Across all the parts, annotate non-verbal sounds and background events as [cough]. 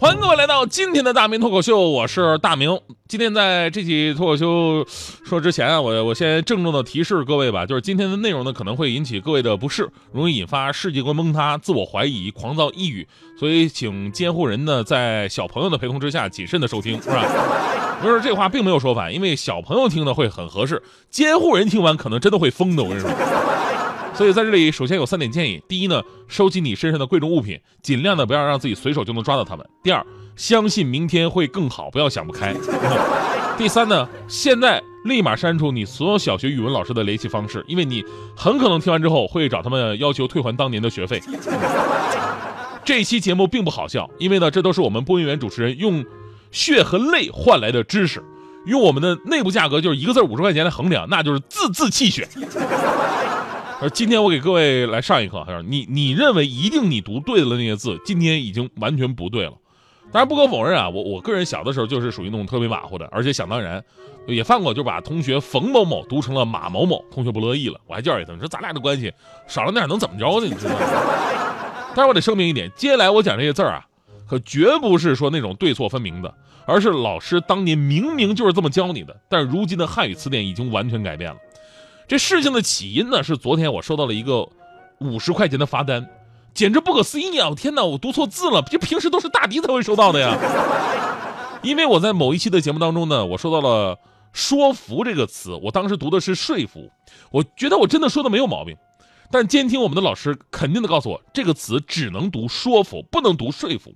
欢迎各位来到今天的大明脱口秀，我是大明。今天在这期脱口秀说之前啊，我我先郑重的提示各位吧，就是今天的内容呢可能会引起各位的不适，容易引发世界观崩塌、自我怀疑、狂躁、抑郁，所以请监护人呢在小朋友的陪同之下谨慎的收听，是吧？[laughs] 不是这话并没有说反，因为小朋友听的会很合适，监护人听完可能真的会疯的，我跟你说。所以在这里，首先有三点建议：第一呢，收集你身上的贵重物品，尽量的不要让自己随手就能抓到它们；第二，相信明天会更好，不要想不开；第三呢，现在立马删除你所有小学语文老师的联系方式，因为你很可能听完之后会找他们要求退还当年的学费。这期节目并不好笑，因为呢，这都是我们播音员主持人用血和泪换来的知识，用我们的内部价格就是一个字五十块钱来衡量，那就是字字泣血。而今天我给各位来上一课，你你认为一定你读对了那些字，今天已经完全不对了。当然不可否认啊，我我个人小的时候就是属于那种特别马虎的，而且想当然也犯过，就把同学冯某某读成了马某某，同学不乐意了，我还教育他，你说咱俩的关系少了点能怎么着呢？你知道吗？[laughs] 但是我得声明一点，接下来我讲这些字儿啊，可绝不是说那种对错分明的，而是老师当年明明就是这么教你的，但如今的汉语词典已经完全改变了。这事情的起因呢，是昨天我收到了一个五十块钱的罚单，简直不可思议啊！我天哪，我读错字了，这平时都是大迪才会收到的呀。因为我在某一期的节目当中呢，我收到了“说服”这个词，我当时读的是“说服”，我觉得我真的说的没有毛病，但监听我们的老师肯定的告诉我，这个词只能读“说服”，不能读“说服”。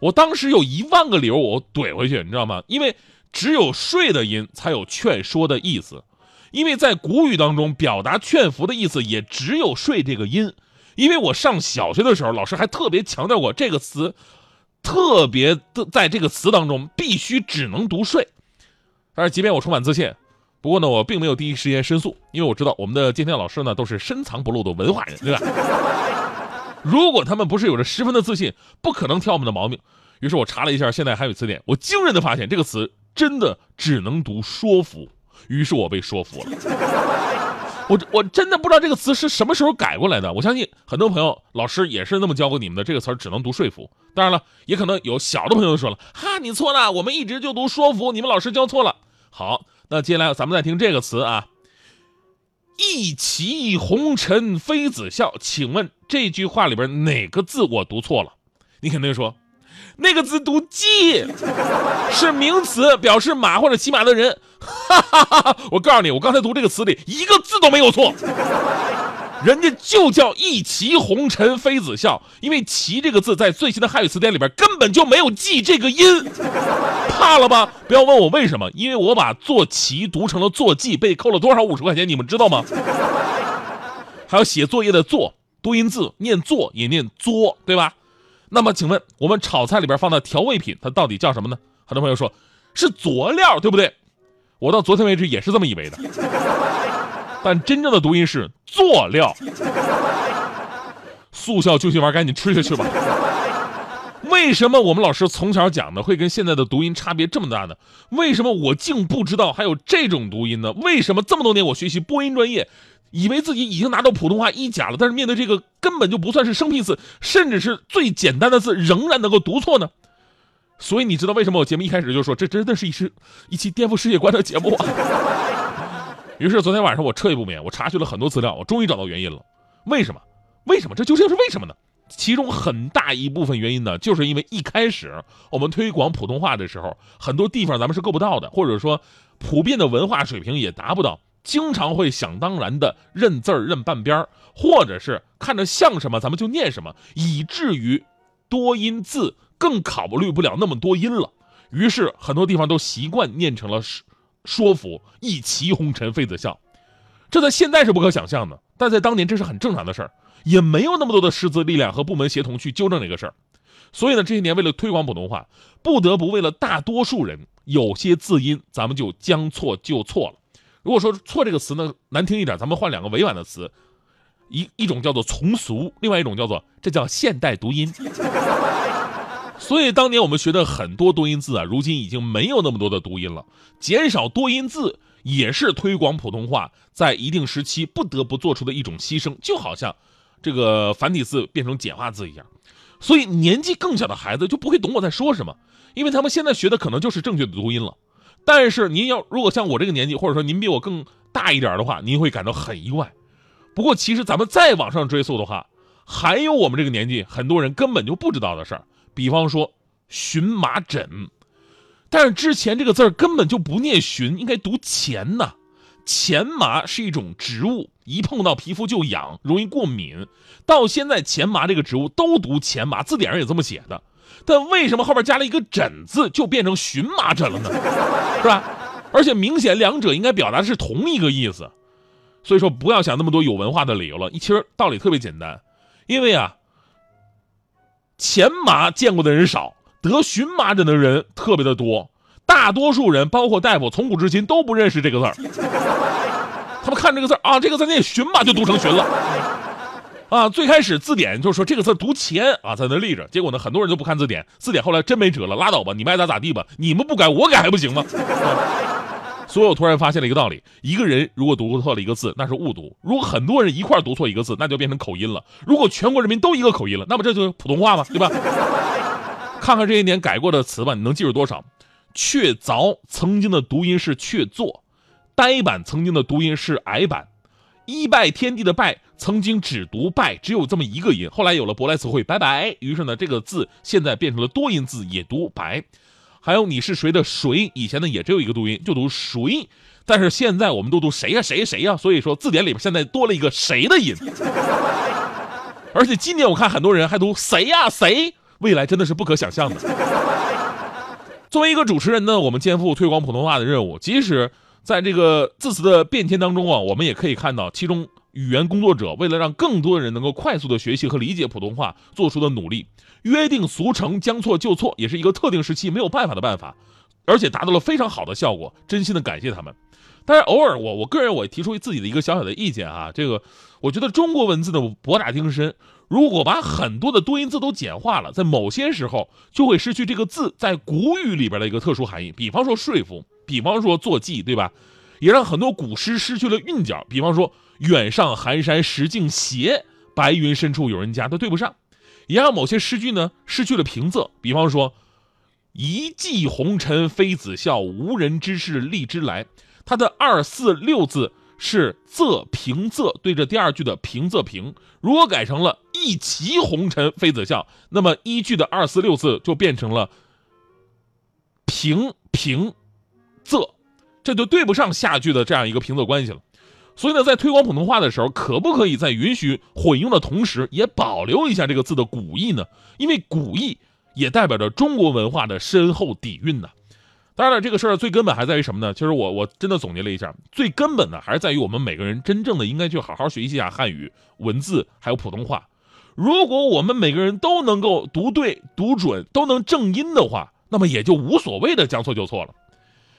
我当时有一万个理由我怼回去，你知道吗？因为只有“睡”的音才有劝说的意思。因为在古语当中，表达劝服的意思也只有“睡”这个音。因为我上小学的时候，老师还特别强调过这个词，特别的在这个词当中必须只能读“睡”。但是，即便我充满自信，不过呢，我并没有第一时间申诉，因为我知道我们的监听老师呢都是深藏不露的文化人，对吧？[laughs] 如果他们不是有着十分的自信，不可能挑我们的毛病。于是我查了一下现代汉语词典，我惊人的发现，这个词真的只能读“说服”。于是我被说服了，我我真的不知道这个词是什么时候改过来的。我相信很多朋友老师也是那么教过你们的，这个词只能读说服。当然了，也可能有小的朋友说了，哈，你错了，我们一直就读说服，你们老师教错了。好，那接下来咱们再听这个词啊，一骑红尘妃子笑，请问这句话里边哪个字我读错了？你肯定说。那个字读“骑”，是名词，表示马或者骑马的人。哈哈哈！我告诉你，我刚才读这个词里一个字都没有错，人家就叫“一骑红尘妃子笑”，因为“骑”这个字在最新的汉语词典里边根本就没有“记”这个音。怕了吧？不要问我为什么，因为我把“坐骑”读成了“坐骑”，被扣了多少五十块钱，你们知道吗？还有写作业的“作”，多音字念“作”也念“作”，对吧？那么，请问我们炒菜里边放的调味品，它到底叫什么呢？很多朋友说是佐料，对不对？我到昨天为止也是这么以为的，但真正的读音是佐料。速效救心丸，赶紧吃下去吧。为什么我们老师从小讲的会跟现在的读音差别这么大呢？为什么我竟不知道还有这种读音呢？为什么这么多年我学习播音专业？以为自己已经拿到普通话一甲了，但是面对这个根本就不算是生僻字，甚至是最简单的字，仍然能够读错呢？所以你知道为什么我节目一开始就说这真的是一是一期颠覆世界观的节目啊？[laughs] 于是昨天晚上我彻夜不眠，我查询了很多资料，我终于找到原因了。为什么？为什么？这究竟是为什么呢？其中很大一部分原因呢，就是因为一开始我们推广普通话的时候，很多地方咱们是够不到的，或者说普遍的文化水平也达不到。经常会想当然的认字儿认半边儿，或者是看着像什么咱们就念什么，以至于多音字更考虑不了那么多音了。于是很多地方都习惯念成了说说服一骑红尘妃子笑，这在现在是不可想象的，但在当年这是很正常的事儿，也没有那么多的师资力量和部门协同去纠正这个事儿。所以呢，这些年为了推广普通话，不得不为了大多数人，有些字音咱们就将错就错了。如果说“错”这个词呢难听一点，咱们换两个委婉的词，一一种叫做从俗，另外一种叫做这叫现代读音。所以当年我们学的很多多音字啊，如今已经没有那么多的读音了。减少多音字也是推广普通话在一定时期不得不做出的一种牺牲，就好像这个繁体字变成简化字一样。所以年纪更小的孩子就不会懂我在说什么，因为他们现在学的可能就是正确的读音了。但是您要如果像我这个年纪，或者说您比我更大一点的话，您会感到很意外。不过其实咱们再往上追溯的话，还有我们这个年纪很多人根本就不知道的事儿。比方说“荨麻疹”，但是之前这个字儿根本就不念“荨”，应该读“钱”呐。钱麻是一种植物，一碰到皮肤就痒，容易过敏。到现在，钱麻这个植物都读钱麻，字典上也这么写的。但为什么后边加了一个“疹”字，就变成荨麻疹了呢？是吧？而且明显两者应该表达的是同一个意思。所以说，不要想那么多有文化的理由了。其实道理特别简单，因为啊。前麻见过的人少，得荨麻疹的人特别的多。大多数人，包括大夫，从古至今都不认识这个字儿。他们看这个字儿啊，这个字念荨麻，就读成荨了。啊，最开始字典就是说这个字读前啊，在那立着。结果呢，很多人都不看字典，字典后来真没辙了，拉倒吧，你们爱咋咋地吧。你们不改，我改还不行吗？[laughs] 所以我突然发现了一个道理：一个人如果读错了一个字，那是误读；如果很多人一块读错一个字，那就变成口音了；如果全国人民都一个口音了，那么这就是普通话吗？对吧？[laughs] 看看这些年改过的词吧，你能记住多少？确凿曾经的读音是确凿，呆板曾经的读音是矮板，一拜天地的拜曾经只读拜，只有这么一个音，后来有了舶来词汇拜拜，于是呢，这个字现在变成了多音字，也读白。还有你是谁的谁，以前呢也只有一个读音，就读谁，但是现在我们都读谁呀谁谁呀，所以说字典里边现在多了一个谁的音，而且今年我看很多人还读谁呀谁，未来真的是不可想象的。作为一个主持人呢，我们肩负推广普通话的任务，即使在这个字词的变迁当中啊，我们也可以看到其中。语言工作者为了让更多的人能够快速的学习和理解普通话做出的努力，约定俗成将错就错也是一个特定时期没有办法的办法，而且达到了非常好的效果，真心的感谢他们。但是偶尔我我个人我提出自己的一个小小的意见啊，这个我觉得中国文字的博大精深，如果把很多的多音字都简化了，在某些时候就会失去这个字在古语里边的一个特殊含义，比方说说服，比方说坐骑，对吧？也让很多古诗失去了韵脚，比方说。远上寒山石径斜，白云深处有人家，都对不上。也让某些诗句呢失去了平仄，比方说“一骑红尘妃子笑，无人知是荔枝来”，它的二四六字是仄平仄对着第二句的平仄平。如果改成了“一骑红尘妃子笑”，那么一句的二四六字就变成了平平仄，这就对不上下句的这样一个平仄关系了。所以呢，在推广普通话的时候，可不可以在允许混用的同时，也保留一下这个字的古意呢？因为古意也代表着中国文化的深厚底蕴呢。当然了，这个事儿最根本还在于什么呢？其实我我真的总结了一下，最根本的还是在于我们每个人真正的应该去好好学习一下汉语文字还有普通话。如果我们每个人都能够读对、读准，都能正音的话，那么也就无所谓的将错就错了。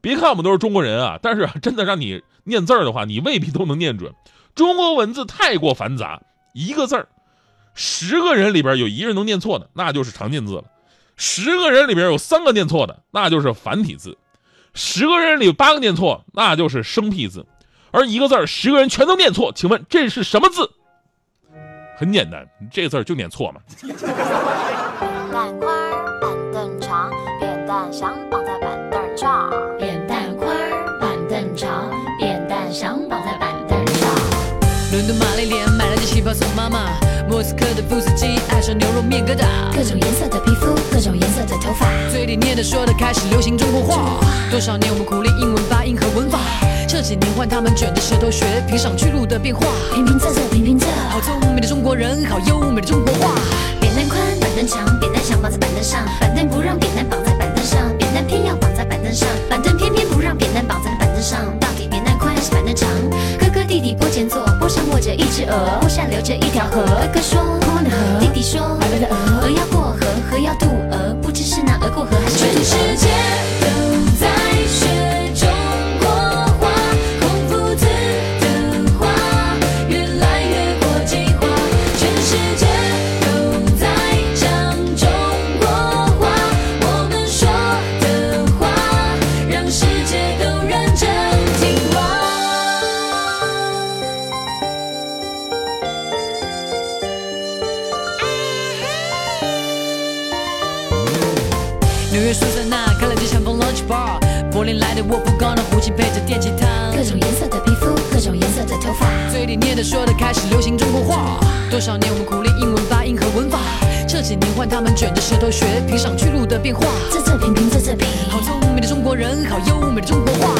别看我们都是中国人啊，但是 [laughs] 真的让你念字儿的话，你未必都能念准。中国文字太过繁杂，一个字儿，十个人里边有一个人能念错的，那就是常见字了；十个人里边有三个念错的，那就是繁体字；十个人里八个念错，那就是生僻字。而一个字儿，十个人全都念错，请问这是什么字？很简单，这字儿就念错嘛。[laughs] 伦敦玛丽莲买了件旗袍送妈妈，莫斯科的富斯基爱上牛肉面疙瘩，各种颜色的皮肤，各种颜色的头发，嘴里念的说的开始流行中国话。多少年我们苦练英文发音和文法，这几年换他们卷着舌头学平上去路的变化。平平仄仄平平仄，好聪明的中国人，好优美的中国话。扁担宽，板凳长，扁担想绑在板凳上，鹅，坡上流着一条河。哥哥说宽宽的河，弟弟说白白的鹅。鹅要过河，河要渡鹅，不知是那鹅过河还是水渡河。纽约苏珊娜开了间相逢 lunch bar，柏林来的沃夫冈的胡琴配着电吉他，各种颜色的皮肤，各种颜色的头发。嘴里念的说的开始流行中国话。多少年我们苦练英文发音和文法，这几年换他们卷着舌头学评上去路的变化。这这平平，这这平。好聪明的中国人，好优美的中国话。